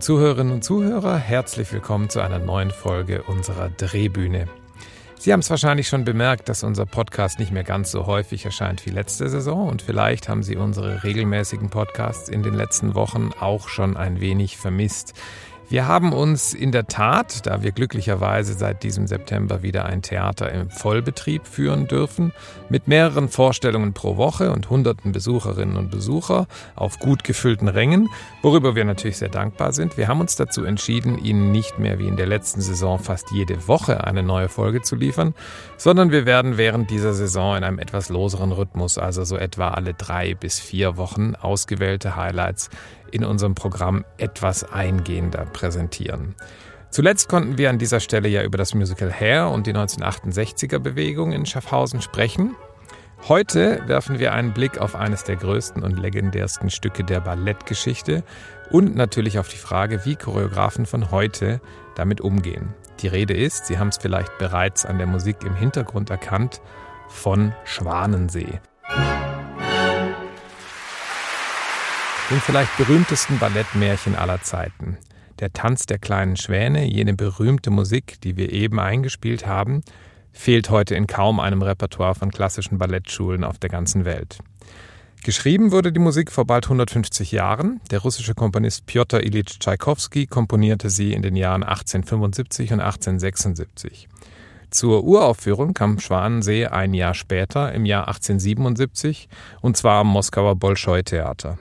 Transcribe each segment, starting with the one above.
Zuhörerinnen und Zuhörer, herzlich willkommen zu einer neuen Folge unserer Drehbühne. Sie haben es wahrscheinlich schon bemerkt, dass unser Podcast nicht mehr ganz so häufig erscheint wie letzte Saison und vielleicht haben Sie unsere regelmäßigen Podcasts in den letzten Wochen auch schon ein wenig vermisst. Wir haben uns in der Tat, da wir glücklicherweise seit diesem September wieder ein Theater im Vollbetrieb führen dürfen, mit mehreren Vorstellungen pro Woche und hunderten Besucherinnen und Besucher auf gut gefüllten Rängen, worüber wir natürlich sehr dankbar sind, wir haben uns dazu entschieden, Ihnen nicht mehr wie in der letzten Saison fast jede Woche eine neue Folge zu liefern, sondern wir werden während dieser Saison in einem etwas loseren Rhythmus, also so etwa alle drei bis vier Wochen, ausgewählte Highlights in unserem Programm etwas eingehender präsentieren. Zuletzt konnten wir an dieser Stelle ja über das Musical Hair und die 1968er Bewegung in Schaffhausen sprechen. Heute werfen wir einen Blick auf eines der größten und legendärsten Stücke der Ballettgeschichte und natürlich auf die Frage, wie Choreografen von heute damit umgehen. Die Rede ist, Sie haben es vielleicht bereits an der Musik im Hintergrund erkannt, von Schwanensee. Dem vielleicht berühmtesten Ballettmärchen aller Zeiten. Der Tanz der kleinen Schwäne, jene berühmte Musik, die wir eben eingespielt haben, fehlt heute in kaum einem Repertoire von klassischen Ballettschulen auf der ganzen Welt. Geschrieben wurde die Musik vor bald 150 Jahren. Der russische Komponist Piotr Ilyich Tschaikowski komponierte sie in den Jahren 1875 und 1876. Zur Uraufführung kam Schwanensee ein Jahr später, im Jahr 1877, und zwar am Moskauer Bolschoi-Theater.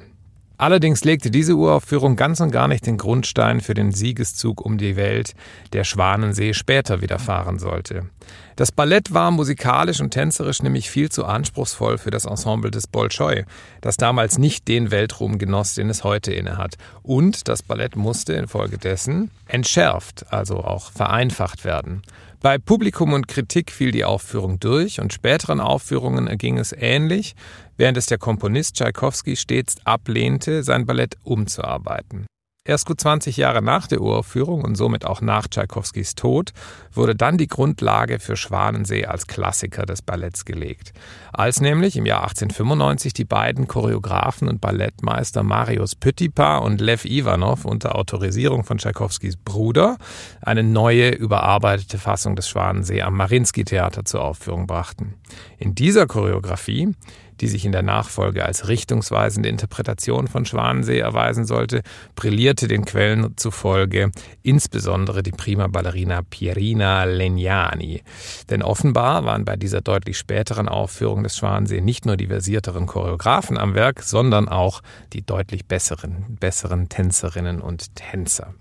Allerdings legte diese Uraufführung ganz und gar nicht den Grundstein für den Siegeszug um die Welt, der Schwanensee später widerfahren sollte. Das Ballett war musikalisch und tänzerisch nämlich viel zu anspruchsvoll für das Ensemble des Bolschoi, das damals nicht den Weltruhm genoss, den es heute innehat. Und das Ballett musste infolgedessen entschärft, also auch vereinfacht werden. Bei Publikum und Kritik fiel die Aufführung durch und späteren Aufführungen erging es ähnlich, während es der Komponist Tschaikowski stets ablehnte, sein Ballett umzuarbeiten. Erst gut 20 Jahre nach der Uraufführung und somit auch nach Tschaikowskis Tod wurde dann die Grundlage für Schwanensee als Klassiker des Balletts gelegt. Als nämlich im Jahr 1895 die beiden Choreografen und Ballettmeister Marius Petipa und Lev Ivanov unter Autorisierung von Tschaikowskis Bruder eine neue, überarbeitete Fassung des Schwanensee am Marinsky-Theater zur Aufführung brachten. In dieser Choreografie die sich in der Nachfolge als richtungsweisende Interpretation von Schwanensee erweisen sollte, brillierte den Quellen zufolge insbesondere die prima Ballerina Pierina Legnani. Denn offenbar waren bei dieser deutlich späteren Aufführung des Schwanensee nicht nur die versierteren Choreografen am Werk, sondern auch die deutlich besseren, besseren Tänzerinnen und Tänzer.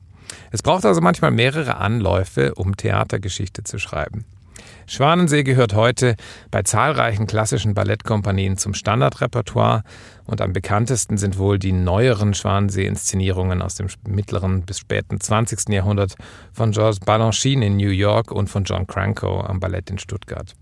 Es braucht also manchmal mehrere Anläufe, um Theatergeschichte zu schreiben. Schwanensee gehört heute bei zahlreichen klassischen Ballettkompanien zum Standardrepertoire und am bekanntesten sind wohl die neueren Schwanensee-Inszenierungen aus dem mittleren bis späten 20. Jahrhundert von Georges Balanchine in New York und von John Cranko am Ballett in Stuttgart.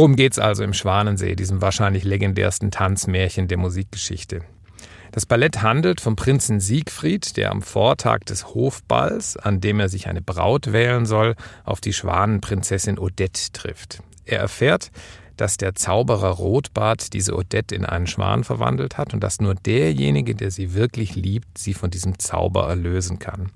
Worum geht's also im Schwanensee, diesem wahrscheinlich legendärsten Tanzmärchen der Musikgeschichte? Das Ballett handelt vom Prinzen Siegfried, der am Vortag des Hofballs, an dem er sich eine Braut wählen soll, auf die Schwanenprinzessin Odette trifft. Er erfährt, dass der Zauberer Rotbart diese Odette in einen Schwan verwandelt hat und dass nur derjenige, der sie wirklich liebt, sie von diesem Zauber erlösen kann.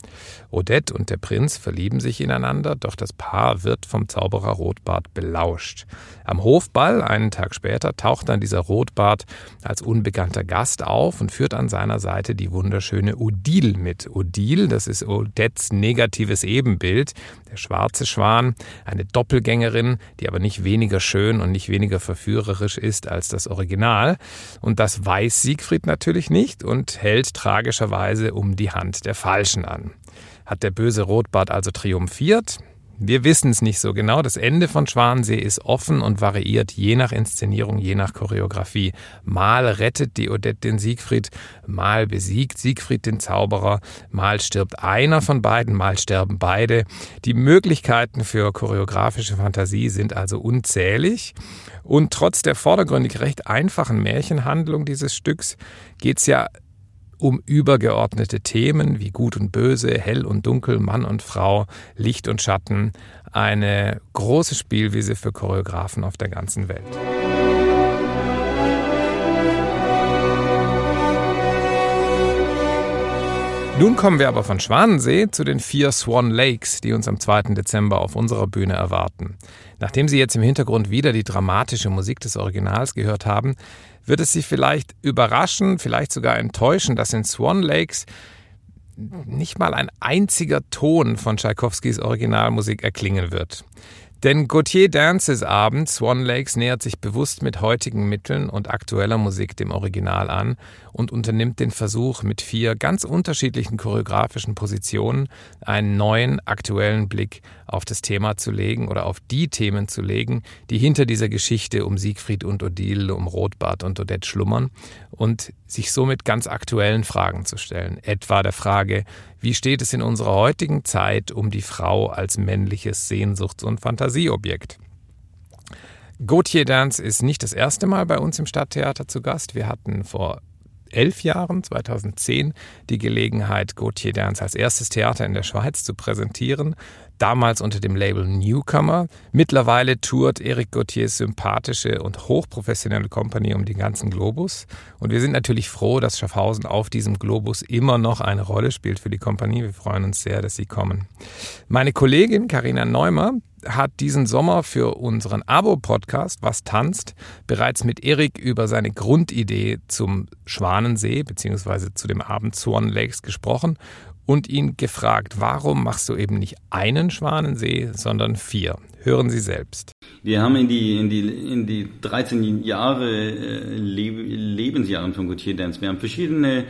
Odette und der Prinz verlieben sich ineinander, doch das Paar wird vom Zauberer Rotbart belauscht. Am Hofball, einen Tag später, taucht dann dieser Rotbart als unbekannter Gast auf und führt an seiner Seite die wunderschöne Odile mit. Odile, das ist Odettes negatives Ebenbild, der schwarze Schwan, eine Doppelgängerin, die aber nicht weniger schön und nicht weniger verführerisch ist als das Original. Und das weiß Siegfried natürlich nicht und hält tragischerweise um die Hand der Falschen an. Hat der böse Rotbart also triumphiert? Wir wissen es nicht so genau. Das Ende von Schwanensee ist offen und variiert je nach Inszenierung, je nach Choreografie. Mal rettet die Odette den Siegfried, mal besiegt Siegfried den Zauberer, mal stirbt einer von beiden, mal sterben beide. Die Möglichkeiten für choreografische Fantasie sind also unzählig. Und trotz der vordergründig recht einfachen Märchenhandlung dieses Stücks geht es ja um übergeordnete Themen wie Gut und Böse, Hell und Dunkel, Mann und Frau, Licht und Schatten. Eine große Spielwiese für Choreografen auf der ganzen Welt. Nun kommen wir aber von Schwanensee zu den vier Swan Lakes, die uns am 2. Dezember auf unserer Bühne erwarten. Nachdem Sie jetzt im Hintergrund wieder die dramatische Musik des Originals gehört haben, wird es Sie vielleicht überraschen, vielleicht sogar enttäuschen, dass in Swan Lakes nicht mal ein einziger Ton von Tschaikowskis Originalmusik erklingen wird. Denn Gauthier Dances Abend Swan Lakes nähert sich bewusst mit heutigen Mitteln und aktueller Musik dem Original an und unternimmt den Versuch, mit vier ganz unterschiedlichen choreografischen Positionen einen neuen, aktuellen Blick auf das Thema zu legen oder auf die Themen zu legen, die hinter dieser Geschichte um Siegfried und Odile, um Rotbart und Odette schlummern und sich somit ganz aktuellen Fragen zu stellen. Etwa der Frage, wie steht es in unserer heutigen Zeit um die Frau als männliches Sehnsuchts- und Fantasieobjekt? Gauthier Dance ist nicht das erste Mal bei uns im Stadttheater zu Gast. Wir hatten vor elf Jahren, 2010, die Gelegenheit, Gauthier Dance als erstes Theater in der Schweiz zu präsentieren damals unter dem Label Newcomer. Mittlerweile tourt Eric Gauthiers sympathische und hochprofessionelle Company um den ganzen Globus. Und wir sind natürlich froh, dass Schaffhausen auf diesem Globus immer noch eine Rolle spielt für die Kompanie. Wir freuen uns sehr, dass Sie kommen. Meine Kollegin Karina Neumer hat diesen Sommer für unseren Abo-Podcast Was tanzt bereits mit Erik über seine Grundidee zum Schwanensee bzw. zu dem Abend Swan Lakes gesprochen und ihn gefragt, warum machst du eben nicht einen Schwanensee, sondern vier? Hören Sie selbst. Wir haben in die, in die, in die 13 Jahre äh, Lebensjahren von Gautier Dance, wir haben verschiedene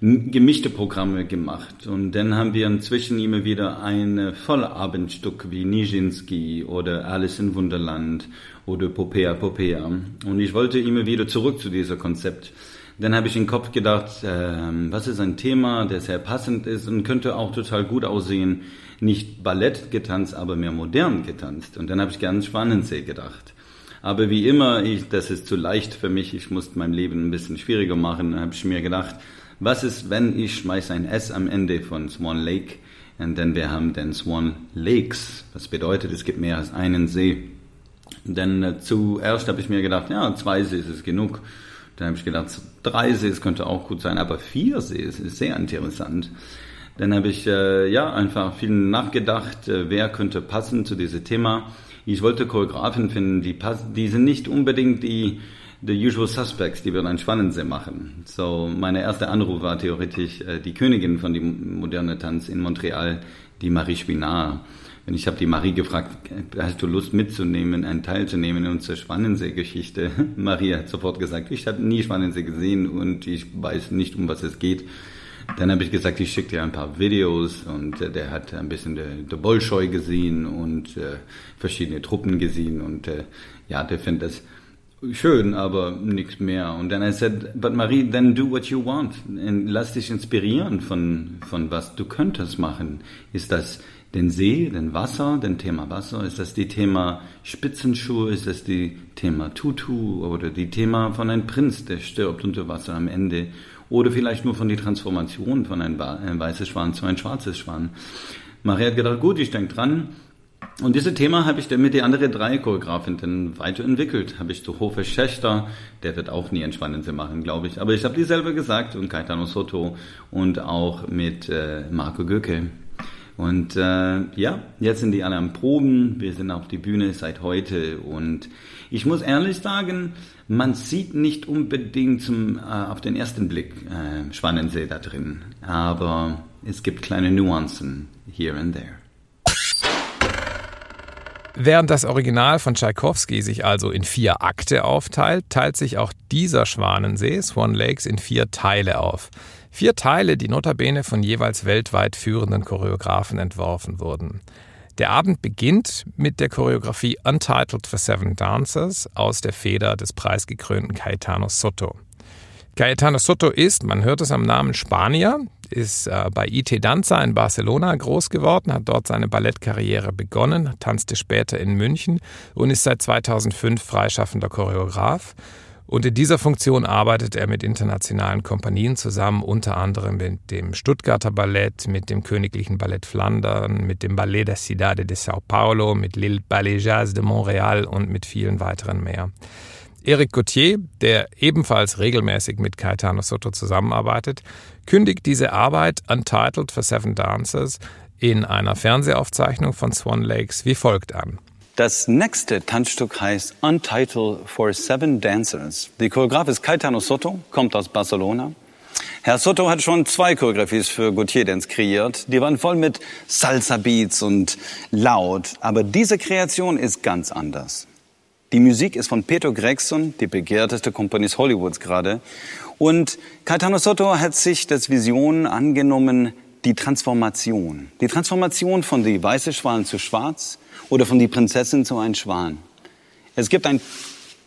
gemischte Programme gemacht. Und dann haben wir inzwischen immer wieder ein Vollabendstück wie Nijinsky oder Alice in Wunderland oder Popea Popea. Und ich wollte immer wieder zurück zu diesem Konzept. Dann habe ich den Kopf gedacht, äh, was ist ein Thema, der sehr passend ist und könnte auch total gut aussehen. Nicht Ballett getanzt, aber mehr modern getanzt. Und dann habe ich ganz Schwanensee gedacht. Aber wie immer, ich, das ist zu leicht für mich. Ich muss mein Leben ein bisschen schwieriger machen. Dann habe ich mir gedacht, was ist, wenn ich schmeiße ein S am Ende von Swan Lake? Und dann wir haben dann Swan Lakes. Was bedeutet, es gibt mehr als einen See. Denn äh, zuerst habe ich mir gedacht, ja, zwei See ist genug. Dann habe ich gedacht, drei Sees könnte auch gut sein, aber vier Sees ist sehr interessant. Dann habe ich äh, ja einfach viel nachgedacht, äh, wer könnte passen zu diesem Thema. Ich wollte Choreografen finden, die passen, die sind nicht unbedingt die the usual suspects, die wir dann Schwanensee machen. So, meine erste Anruf war theoretisch äh, die Königin von dem modernen Tanz in Montreal, die Marie Spinard. Und ich habe die Marie gefragt, hast du Lust mitzunehmen, einen teilzunehmen in unserer Schwanensee-Geschichte? Marie hat sofort gesagt, ich habe nie Schwanensee gesehen und ich weiß nicht, um was es geht. Dann habe ich gesagt, ich schicke dir ein paar Videos und äh, der hat ein bisschen der, der Bolschoi gesehen und äh, verschiedene Truppen gesehen und äh, ja, der findet das schön, aber nichts mehr. Und dann I said, but Marie, then do what you want. Und lass dich inspirieren von, von was du könntest machen. Ist das den See, den Wasser, den Thema Wasser? Ist das die Thema Spitzenschuhe? Ist das die Thema Tutu oder die Thema von einem Prinz, der stirbt unter Wasser am Ende? Oder vielleicht nur von der Transformation von einem, ein weißes Schwan zu ein schwarzes Schwan? Maria hat gedacht, gut, ich denke dran. Und dieses Thema habe ich dann mit den anderen drei Choreografinnen weiterentwickelt. Habe ich zu Hofe Schächter, der wird auch nie Entspannende machen, glaube ich. Aber ich habe die selber gesagt und Caetano Soto und auch mit äh, Marco Göcke. Und äh, ja, jetzt sind die alle am Proben. Wir sind auf die Bühne seit heute. Und ich muss ehrlich sagen, man sieht nicht unbedingt zum, äh, auf den ersten Blick äh, Schwanensee da drin. Aber es gibt kleine Nuancen here and there. Während das Original von Tschaikowski sich also in vier Akte aufteilt, teilt sich auch dieser Schwanensee, Swan Lakes, in vier Teile auf. Vier Teile, die notabene von jeweils weltweit führenden Choreografen entworfen wurden. Der Abend beginnt mit der Choreografie Untitled for Seven Dancers aus der Feder des preisgekrönten Caetano Soto. Caetano Soto ist, man hört es am Namen Spanier, ist äh, bei IT Danza in Barcelona groß geworden, hat dort seine Ballettkarriere begonnen, tanzte später in München und ist seit 2005 freischaffender Choreograf. Und in dieser Funktion arbeitet er mit internationalen Kompanien zusammen, unter anderem mit dem Stuttgarter Ballett, mit dem Königlichen Ballett Flandern, mit dem Ballet der Cidade de Sao Paulo, mit Lille Ballet Jazz de Montréal und mit vielen weiteren mehr. Eric Gauthier, der ebenfalls regelmäßig mit Caetano Soto zusammenarbeitet, kündigt diese Arbeit Untitled for Seven Dancers in einer Fernsehaufzeichnung von Swan Lakes wie folgt an. Das nächste Tanzstück heißt Untitled for Seven Dancers. Die Choreograf ist Caetano Soto, kommt aus Barcelona. Herr Soto hat schon zwei Choreografies für Gautier Dance kreiert. Die waren voll mit Salsa-Beats und laut. Aber diese Kreation ist ganz anders. Die Musik ist von Peter Gregson, die begehrteste Komponist Hollywoods gerade. Und Caetano Soto hat sich das Vision angenommen, die Transformation. Die Transformation von die weiße Schwan zu schwarz oder von die Prinzessin zu ein Schwan. Es gibt einen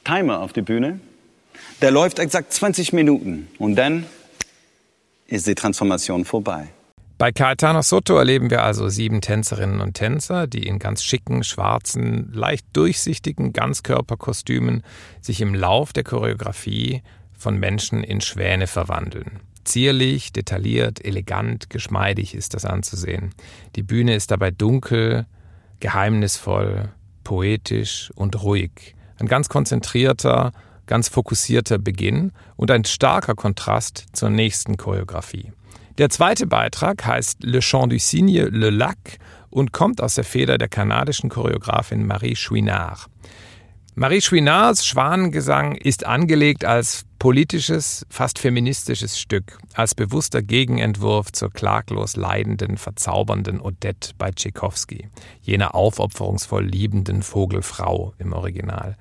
Timer auf der Bühne, der läuft exakt 20 Minuten und dann ist die Transformation vorbei. Bei Caetano Soto erleben wir also sieben Tänzerinnen und Tänzer, die in ganz schicken, schwarzen, leicht durchsichtigen Ganzkörperkostümen sich im Lauf der Choreografie von Menschen in Schwäne verwandeln. Zierlich, detailliert, elegant, geschmeidig ist das anzusehen. Die Bühne ist dabei dunkel, geheimnisvoll, poetisch und ruhig. Ein ganz konzentrierter, ganz fokussierter Beginn und ein starker Kontrast zur nächsten Choreografie. Der zweite Beitrag heißt Le Chant du Cygne, Le Lac und kommt aus der Feder der kanadischen Choreografin Marie Chouinard. Marie Chouinards Schwanengesang ist angelegt als politisches, fast feministisches Stück, als bewusster Gegenentwurf zur klaglos leidenden, verzaubernden Odette bei Tchaikovsky, jener aufopferungsvoll liebenden Vogelfrau im Original.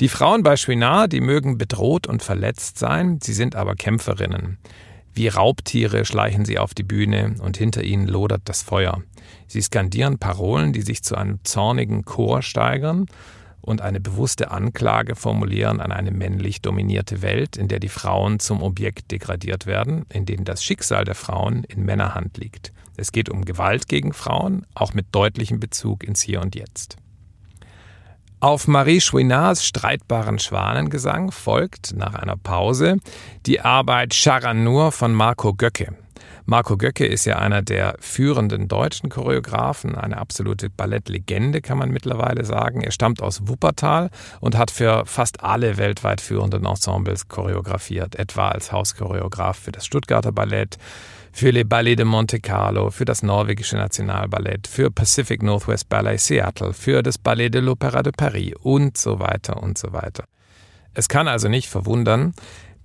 Die Frauen bei Chouinard, die mögen bedroht und verletzt sein, sie sind aber Kämpferinnen. Wie Raubtiere schleichen sie auf die Bühne und hinter ihnen lodert das Feuer. Sie skandieren Parolen, die sich zu einem zornigen Chor steigern und eine bewusste Anklage formulieren an eine männlich dominierte Welt, in der die Frauen zum Objekt degradiert werden, in denen das Schicksal der Frauen in Männerhand liegt. Es geht um Gewalt gegen Frauen, auch mit deutlichem Bezug ins Hier und Jetzt. Auf Marie Chouinards streitbaren Schwanengesang folgt nach einer Pause die Arbeit Charanur von Marco Göcke. Marco Göcke ist ja einer der führenden deutschen Choreografen, eine absolute Ballettlegende, kann man mittlerweile sagen. Er stammt aus Wuppertal und hat für fast alle weltweit führenden Ensembles choreografiert, etwa als Hauschoreograf für das Stuttgarter Ballett, für Le Ballet de Monte Carlo, für das norwegische Nationalballett, für Pacific Northwest Ballet Seattle, für das Ballet de l'Opéra de Paris und so weiter und so weiter. Es kann also nicht verwundern,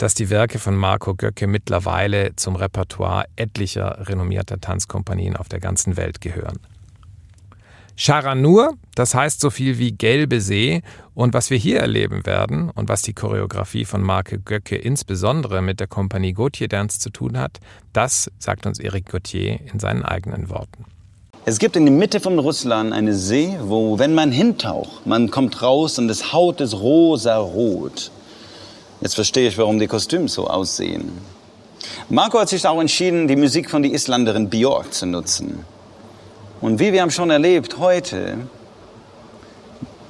dass die Werke von Marco Göcke mittlerweile zum Repertoire etlicher renommierter Tanzkompanien auf der ganzen Welt gehören. Charanur, das heißt so viel wie gelbe See. Und was wir hier erleben werden und was die Choreografie von Marco Göcke insbesondere mit der Kompanie Gautier Dance zu tun hat, das sagt uns Eric Gauthier in seinen eigenen Worten. Es gibt in der Mitte von Russland eine See, wo, wenn man hintaucht, man kommt raus und das Haut ist rosa-rot. Jetzt verstehe ich, warum die Kostüme so aussehen. Marco hat sich auch entschieden, die Musik von der Isländerin Björk zu nutzen. Und wie wir haben schon erlebt, heute,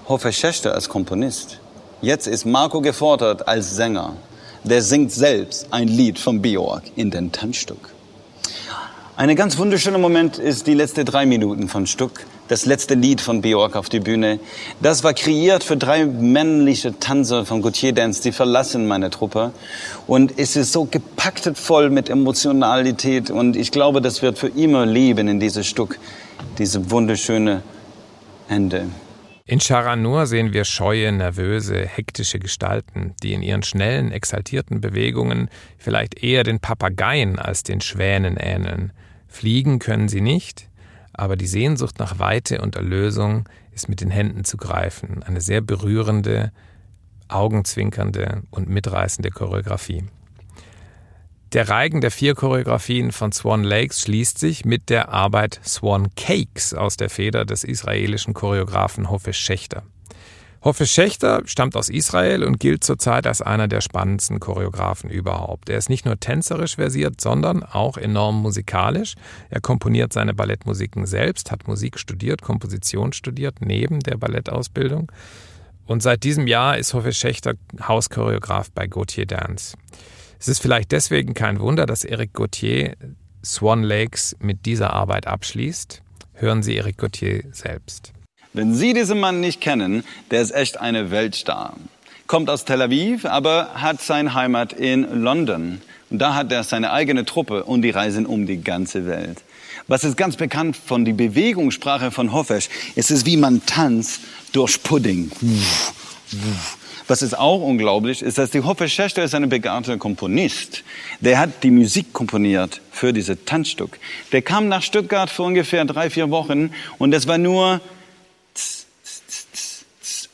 Hoffe Schechter als Komponist. Jetzt ist Marco gefordert als Sänger. Der singt selbst ein Lied von Björk in den Tanzstück. Ein ganz wunderschöner Moment ist die letzten drei Minuten von Stück das letzte Lied von Björk auf die Bühne. Das war kreiert für drei männliche Tanzer von Gautier Dance, die verlassen meine Truppe. Und es ist so gepackt voll mit Emotionalität. Und ich glaube, das wird für immer leben in dieses Stück, diese wunderschöne Ende. In Charanur sehen wir scheue, nervöse, hektische Gestalten, die in ihren schnellen, exaltierten Bewegungen vielleicht eher den Papageien als den Schwänen ähneln. Fliegen können sie nicht, aber die Sehnsucht nach Weite und Erlösung ist mit den Händen zu greifen. Eine sehr berührende, augenzwinkernde und mitreißende Choreografie. Der Reigen der vier Choreografien von Swan Lakes schließt sich mit der Arbeit Swan Cakes aus der Feder des israelischen Choreografen Hoffe Schächter. Hoffe Schächter stammt aus Israel und gilt zurzeit als einer der spannendsten Choreografen überhaupt. Er ist nicht nur tänzerisch versiert, sondern auch enorm musikalisch. Er komponiert seine Ballettmusiken selbst, hat Musik studiert, Komposition studiert, neben der Ballettausbildung. Und seit diesem Jahr ist Hoffe Schächter Hauschoreograf bei Gautier Dance. Es ist vielleicht deswegen kein Wunder, dass Eric Gautier Swan Lakes mit dieser Arbeit abschließt. Hören Sie Eric Gautier selbst. Wenn Sie diesen Mann nicht kennen, der ist echt eine Weltstar. Kommt aus Tel Aviv, aber hat seine Heimat in London. Und da hat er seine eigene Truppe und die reisen um die ganze Welt. Was ist ganz bekannt von der Bewegungssprache von Hofesch? Es ist wie man tanzt durch Pudding. Was ist auch unglaublich, ist, dass die Hofesch Schächter ist ein begabter Komponist. Der hat die Musik komponiert für dieses Tanzstück. Der kam nach Stuttgart für ungefähr drei, vier Wochen und das war nur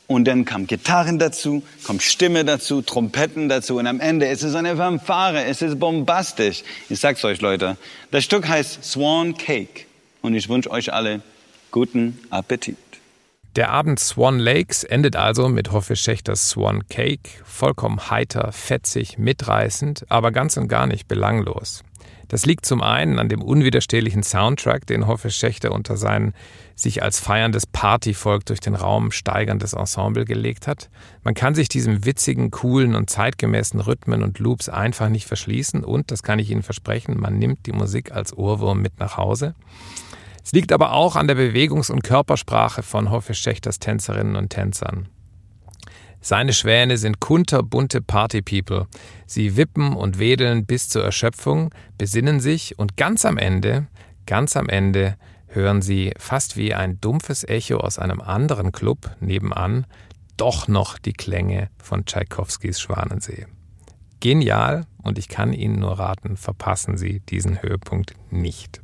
und dann kam Gitarren dazu, kommt Stimme dazu, Trompeten dazu und am Ende ist es eine Fanfare, es ist bombastisch. Ich sag's euch, Leute. Das Stück heißt Swan Cake und ich wünsche euch alle guten Appetit. Der Abend Swan Lakes endet also mit Hoffe Schächters Swan Cake, vollkommen heiter, fetzig, mitreißend, aber ganz und gar nicht belanglos. Das liegt zum einen an dem unwiderstehlichen Soundtrack, den Hoffe Schächter unter sein sich als feierndes Partyvolk durch den Raum steigerndes Ensemble gelegt hat. Man kann sich diesem witzigen, coolen und zeitgemäßen Rhythmen und Loops einfach nicht verschließen und, das kann ich Ihnen versprechen, man nimmt die Musik als Ohrwurm mit nach Hause. Es liegt aber auch an der Bewegungs- und Körpersprache von Hoffe Schächters Tänzerinnen und Tänzern. Seine Schwäne sind kunterbunte Partypeople. Sie wippen und wedeln bis zur Erschöpfung, besinnen sich und ganz am Ende, ganz am Ende hören Sie fast wie ein dumpfes Echo aus einem anderen Club nebenan doch noch die Klänge von Tschaikowskis Schwanensee. Genial und ich kann Ihnen nur raten, verpassen Sie diesen Höhepunkt nicht.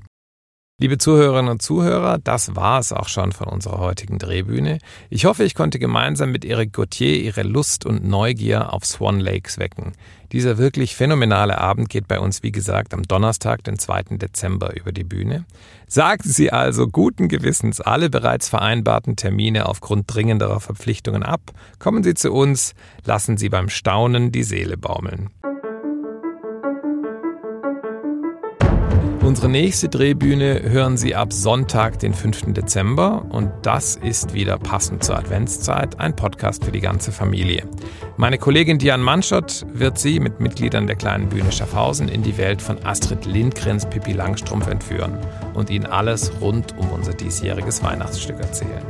Liebe Zuhörerinnen und Zuhörer, das war es auch schon von unserer heutigen Drehbühne. Ich hoffe, ich konnte gemeinsam mit Eric Gauthier Ihre Lust und Neugier auf Swan Lakes wecken. Dieser wirklich phänomenale Abend geht bei uns, wie gesagt, am Donnerstag, den 2. Dezember über die Bühne. Sagen Sie also guten Gewissens alle bereits vereinbarten Termine aufgrund dringenderer Verpflichtungen ab. Kommen Sie zu uns, lassen Sie beim Staunen die Seele baumeln. Unsere nächste Drehbühne hören Sie ab Sonntag, den 5. Dezember. Und das ist wieder passend zur Adventszeit ein Podcast für die ganze Familie. Meine Kollegin Diane Manschott wird Sie mit Mitgliedern der kleinen Bühne Schaffhausen in die Welt von Astrid Lindgrens Pippi Langstrumpf entführen und Ihnen alles rund um unser diesjähriges Weihnachtsstück erzählen.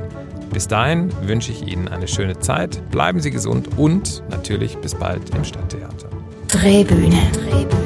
Bis dahin wünsche ich Ihnen eine schöne Zeit, bleiben Sie gesund und natürlich bis bald im Stadttheater. Drehbühne. Drehbühne.